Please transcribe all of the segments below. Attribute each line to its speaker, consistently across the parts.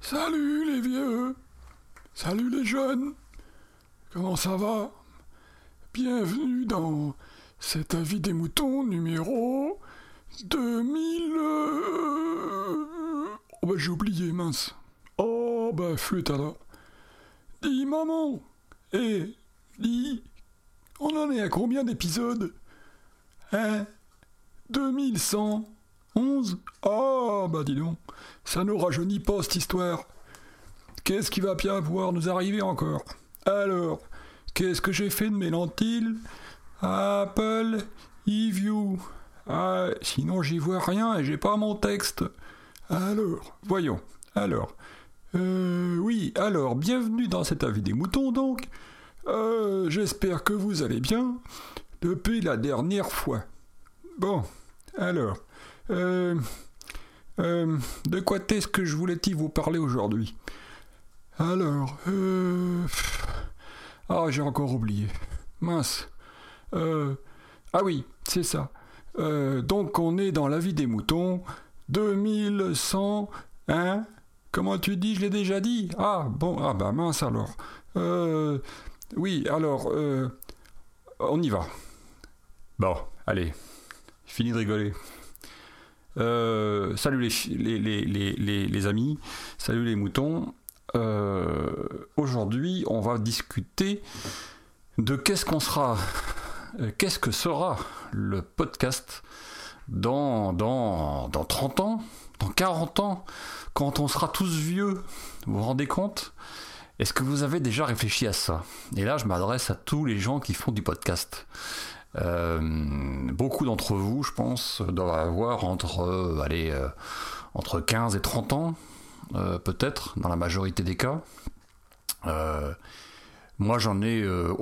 Speaker 1: Salut les vieux Salut les jeunes Comment ça va? Bienvenue dans cet avis des moutons numéro 2000... euh, Oh bah j'ai oublié, mince. Oh bah flûte alors. Dis maman Eh Dis On en est à combien d'épisodes? Hein? 2111 Oh bah dis donc ça ne rajeunit pas cette histoire. Qu'est-ce qui va bien pouvoir nous arriver encore? Alors, qu'est-ce que j'ai fait de mes lentilles? Apple eView. Ah, sinon j'y vois rien et j'ai pas mon texte. Alors, voyons. Alors, euh, oui, alors, bienvenue dans cet avis des moutons donc. Euh, j'espère que vous allez bien depuis la dernière fois. Bon, alors, euh, euh, de quoi est-ce que je voulais-il vous parler aujourd'hui? Alors, euh... Ah, j'ai encore oublié. Mince. Ah oui, c'est ça. Donc on est dans la vie des moutons. 2100... Hein Comment tu dis? Je l'ai déjà dit Ah, bon, ah bah mince alors. Oui, alors... On y va. Bon, allez. Fini de rigoler. Euh, salut les, amis, salut les moutons. Euh, Aujourd'hui, on va discuter de qu'est-ce qu'on sera, euh, qu'est-ce que sera le podcast dans, dans, dans 30 ans, dans 40 ans, quand on sera tous vieux. Vous vous rendez compte? Est-ce que vous avez déjà réfléchi à ça? Et là, je m'adresse à tous les gens qui font du podcast. Euh, beaucoup d'entre vous, je pense, doivent avoir entre, euh, allez, euh, entre 15 et 30 ans, euh, peut-être, dans la majorité des cas. Euh, moi, j'en ai, euh,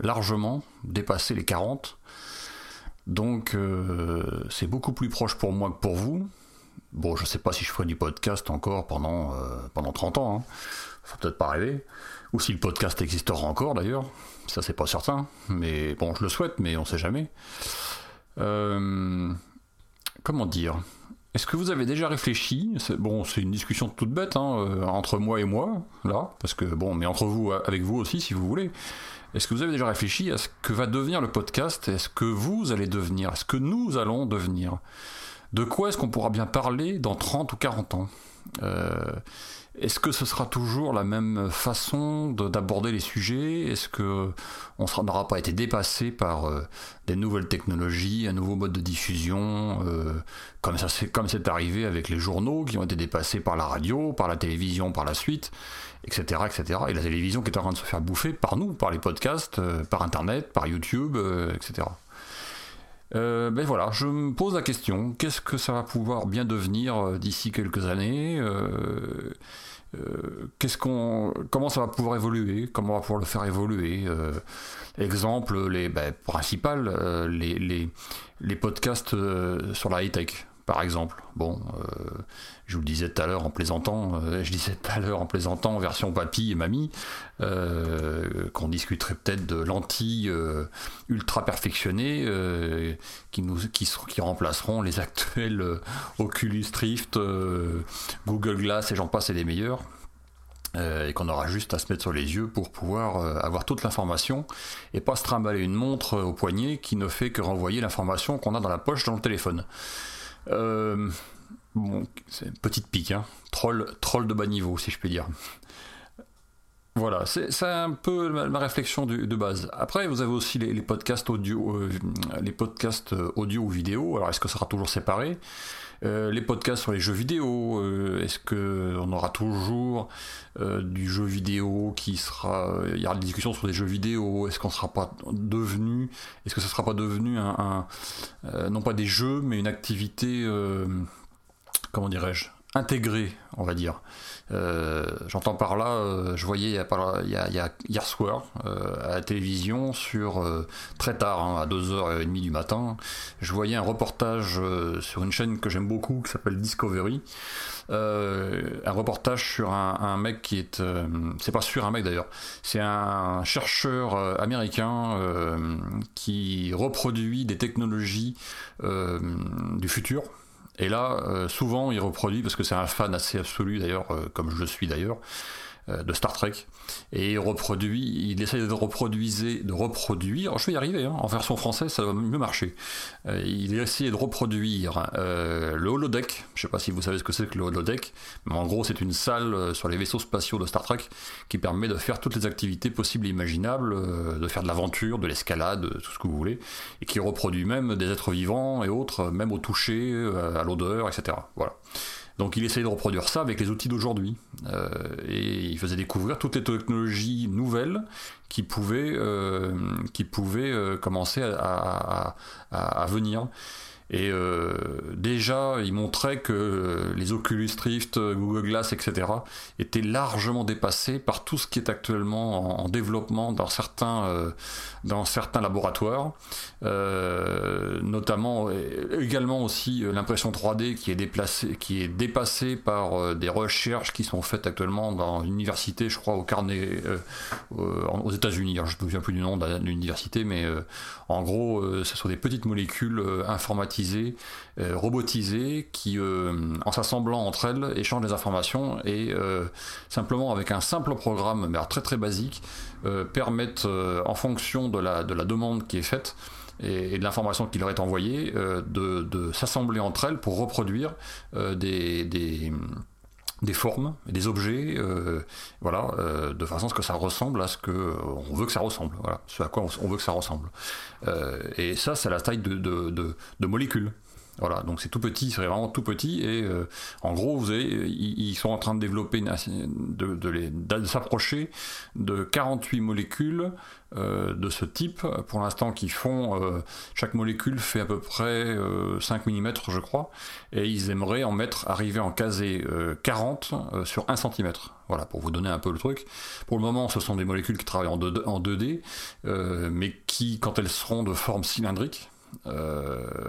Speaker 1: largement dépassé les 40. Donc, euh, c'est beaucoup plus proche pour moi que pour vous. Bon, je sais pas si je ferai du podcast encore pendant, euh, pendant 30 ans. Hein. Faut peut-être pas rêver. Ou si le podcast existera encore d'ailleurs. Ça, c'est pas certain. Mais bon, je le souhaite, mais on sait jamais. Euh, comment dire? Est-ce que vous avez déjà réfléchi? Bon, c'est une discussion toute bête hein, euh, entre moi et moi, là. Parce que, bon, mais entre vous, avec vous aussi, si vous voulez. Est-ce que vous avez déjà réfléchi à ce que va devenir le podcast? Est-ce que vous allez devenir? Est-ce que nous allons devenir? De quoi est-ce qu'on pourra bien parler dans 30 ou 40 ans? Euh, Est-ce que ce sera toujours la même façon de- d'aborder les sujets? Est-ce que on n'aura pas été dépassé par euh, des nouvelles technologies, un nouveau mode de diffusion, euh, comme c'est arrivé avec les journaux qui ont été dépassés par la radio, par la télévision par la suite, etc., etc. Et la télévision qui est en train de se faire bouffer par nous, par les podcasts, euh, par Internet, par YouTube, etc. Euh, ben voilà, je me pose la question, qu'est-ce que ça va pouvoir bien devenir euh, d'ici quelques années euh, euh, qu'est-ce qu'on, comment ça va pouvoir évoluer, comment on va pouvoir le faire évoluer. euh, exemple, les ben, principales, euh, les, les, les podcasts sur la high-tech, par exemple. Bon, euh, je vous le disais tout à l'heure en plaisantant, euh, je disais tout à l'heure en plaisantant, version papy et mamie, euh, qu'on discuterait peut-être de lentilles ultra perfectionnées qui, nous, qui, qui remplaceront les actuels Oculus Rift, Google Glass et j'en passe et des meilleurs. Et qu'on aura juste à se mettre sur les yeux pour pouvoir avoir toute l'information et pas se trimballer une montre au poignet qui ne fait que renvoyer l'information qu'on a dans la poche dans le téléphone. Euh, bon, c'est une petite pique, hein. Troll, troll de bas niveau, si je puis dire. Voilà, c'est un peu ma, réflexion de base. Après, vous avez aussi les, podcasts audio, euh, les podcasts euh, audio ou vidéo. Alors, est-ce que ça sera toujours séparé? Euh, Les podcasts sur les jeux vidéo. est-ce que on aura toujours du jeu vidéo qui sera Il y aura des discussions sur des jeux vidéo? Est-ce qu'on sera pas devenu Est-ce que ça sera pas devenu un, non pas des jeux, mais une activité, comment dirais-je, intégré, on va dire. Euh, j'entends par là, euh, je voyais il y, a, hier soir à la télévision sur très tard, hein, à 2h30 du matin, je voyais un reportage sur une chaîne que j'aime beaucoup qui s'appelle Discovery. un reportage sur un, mec qui est, c'est pas sur un mec d'ailleurs, c'est un chercheur américain qui reproduit des technologies du futur et là, euh, souvent, il reproduit, parce que c'est un fan assez absolu d'ailleurs, euh, comme je le suis d'ailleurs, de Star Trek et reproduit, il essaie de reproduire, de reproduire, je vais y arriver, hein, en version française ça va mieux marcher. Euh, il essaie de reproduire euh, le holodeck, je sais pas si vous savez ce que c'est que le holodeck, mais en gros c'est une salle sur les vaisseaux spatiaux de Star Trek qui permet de faire toutes les activités possibles et imaginables, de faire de l'aventure, de l'escalade, tout ce que vous voulez, et qui reproduit même des êtres vivants et autres, même au toucher, à l'odeur, etc. Voilà. Donc il essayait de reproduire ça avec les outils d'aujourd'hui. Euh, et il faisait découvrir toutes les technologies nouvelles qui pouvaient, euh, qui pouvaient euh, commencer à, à, venir. Déjà, il montrait que les Oculus Rift, Google Glass, etc., étaient largement dépassés par tout ce qui est actuellement en, développement dans certains, euh, laboratoires, euh, notamment également aussi l'impression 3D qui est dépassée par des recherches qui sont faites actuellement dans l'université, je crois, au Carnet, aux États-Unis. Je ne me souviens plus du nom de l'université, mais en gros, ce sont des petites molécules informatiques euh, qui, euh, en s'assemblant entre elles, échangent des informations et euh, simplement avec un simple programme, mais très très basique, permettent, en fonction de la, de la demande qui est faite, et, de l'information qui leur est envoyée, de, s'assembler entre elles pour reproduire des, des des formes, des objets, voilà, de façon à ce que ça ressemble à ce que on veut que ça ressemble, voilà, ce à quoi on, veut que ça ressemble. et ça, c'est la taille de, de molécules. Voilà, donc c'est tout petit, c'est vraiment tout petit, et euh, en gros, vous avez, ils, sont en train de développer, de, de, s'approcher de 48 molécules euh, de ce type, pour l'instant, qui font, euh, chaque molécule fait à peu près 5 mm, je crois, et ils aimeraient en mettre, arriver en caser 40 sur 1 cm. Voilà, pour vous donner un peu le truc. Pour le moment, ce sont des molécules qui travaillent en 2D mais qui, quand elles seront de forme cylindrique,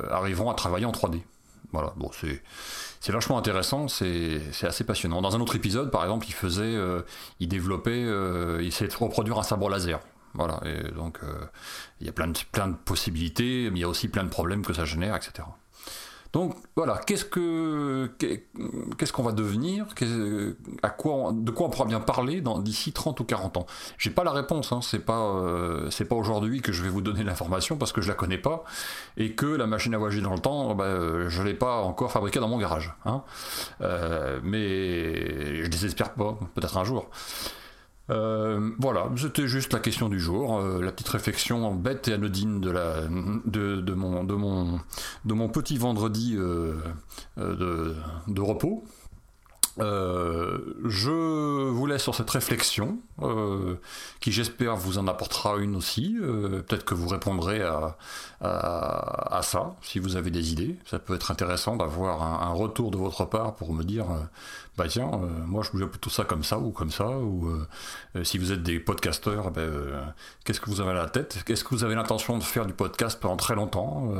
Speaker 1: arriveront à travailler en 3D. Voilà, bon, c'est vachement intéressant, c'est assez passionnant. Dans un autre épisode, par exemple, il faisait, euh, il développait, euh, il essayait de reproduire un sabre laser. Voilà, et donc il y a plein de, plein de possibilités, mais il y a aussi plein de problèmes que ça génère, etc. Donc voilà, qu'est-ce que qu'est-ce qu'on va devenir? De quoi on pourra bien parler d'ici 30 ou 40 ans? J'ai pas la réponse, hein, c'est pas euh, c'est pas aujourd'hui que je vais vous donner l'information parce que je la connais pas et que la machine à voyager dans le temps, bah, euh, je l'ai pas encore fabriquée dans mon garage. Hein. Euh, mais je désespère pas, peut-être un jour. Euh, voilà, c'était juste la question du jour, euh, la petite réflexion bête et anodine de, mon, petit vendredi euh, de, repos. je vous laisse sur cette réflexion, qui j'espère vous en apportera une aussi. Peut-être que vous répondrez à, ça, si vous avez des idées. Ça peut être intéressant d'avoir un, retour de votre part pour me dire bah tiens, euh, moi je bouge plutôt ça comme ça ou comme ça, ou euh, euh, si vous êtes des podcasteurs, ben, qu'est-ce que vous avez à la tête? Est-ce que vous avez l'intention de faire du podcast pendant très longtemps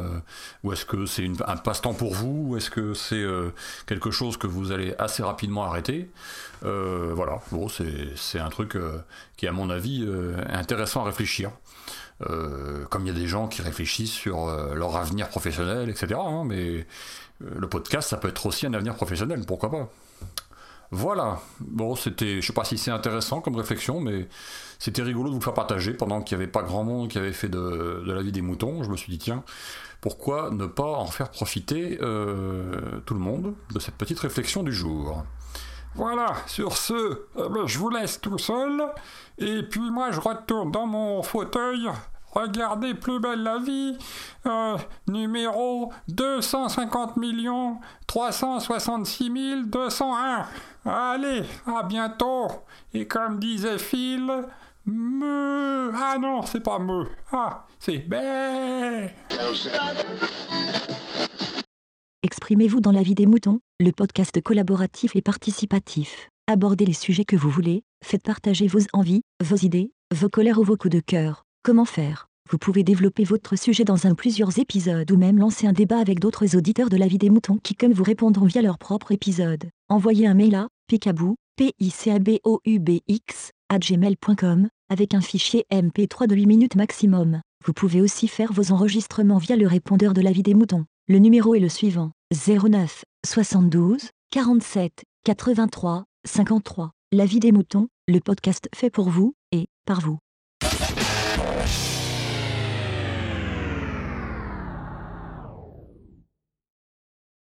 Speaker 1: Ou est-ce que c'est un passe-temps pour vous Ou est-ce que c'est quelque chose que vous allez assez rapidement arrêter? Voilà, bon, c'est un truc qui, à mon avis, est intéressant à réfléchir. comme il y a des gens qui réfléchissent sur leur avenir professionnel, etc. Hein, mais le podcast, ça peut être aussi un avenir professionnel, pourquoi pas? Voilà. Bon, c'était, je sais pas si c'est intéressant comme réflexion, mais c'était rigolo de vous faire partager pendant qu'il n'y avait pas grand monde qui avait fait de, la vie des moutons. Je me suis dit, tiens, pourquoi ne pas en faire profiter euh, tout le monde de cette petite réflexion du jour?
Speaker 2: Voilà, sur ce, ben, je vous laisse tout seul, et puis moi je retourne dans mon fauteuil Regardez Plus belle la vie, euh, numéro 250 millions 366 201. Allez, à bientôt. Et comme disait Phil, me. Ah non, c'est pas me. Ah, c'est bé.
Speaker 3: Exprimez-vous dans la vie des moutons, le podcast collaboratif et participatif. Abordez les sujets que vous voulez, faites partager vos envies, vos idées, vos colères ou vos coups de cœur. Comment faire? Vous pouvez développer votre sujet dans un plusieurs épisodes ou même lancer un débat avec d'autres auditeurs de la vie des moutons qui comme vous répondront via leur propre épisode. Envoyez un mail à picabou, p i c a b o u b x gmail.com avec un fichier MP3 de 8 minutes maximum. Vous pouvez aussi faire vos enregistrements via le répondeur de la vie des moutons. Le numéro est le suivant 09 72 47 83 53. La vie des moutons, le podcast fait pour vous et par vous.